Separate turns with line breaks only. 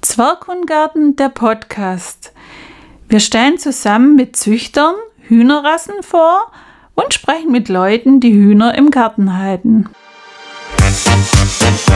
Zwerghundgarten, der Podcast. Wir stellen zusammen mit Züchtern Hühnerrassen vor und sprechen mit Leuten, die Hühner im Garten halten. Musik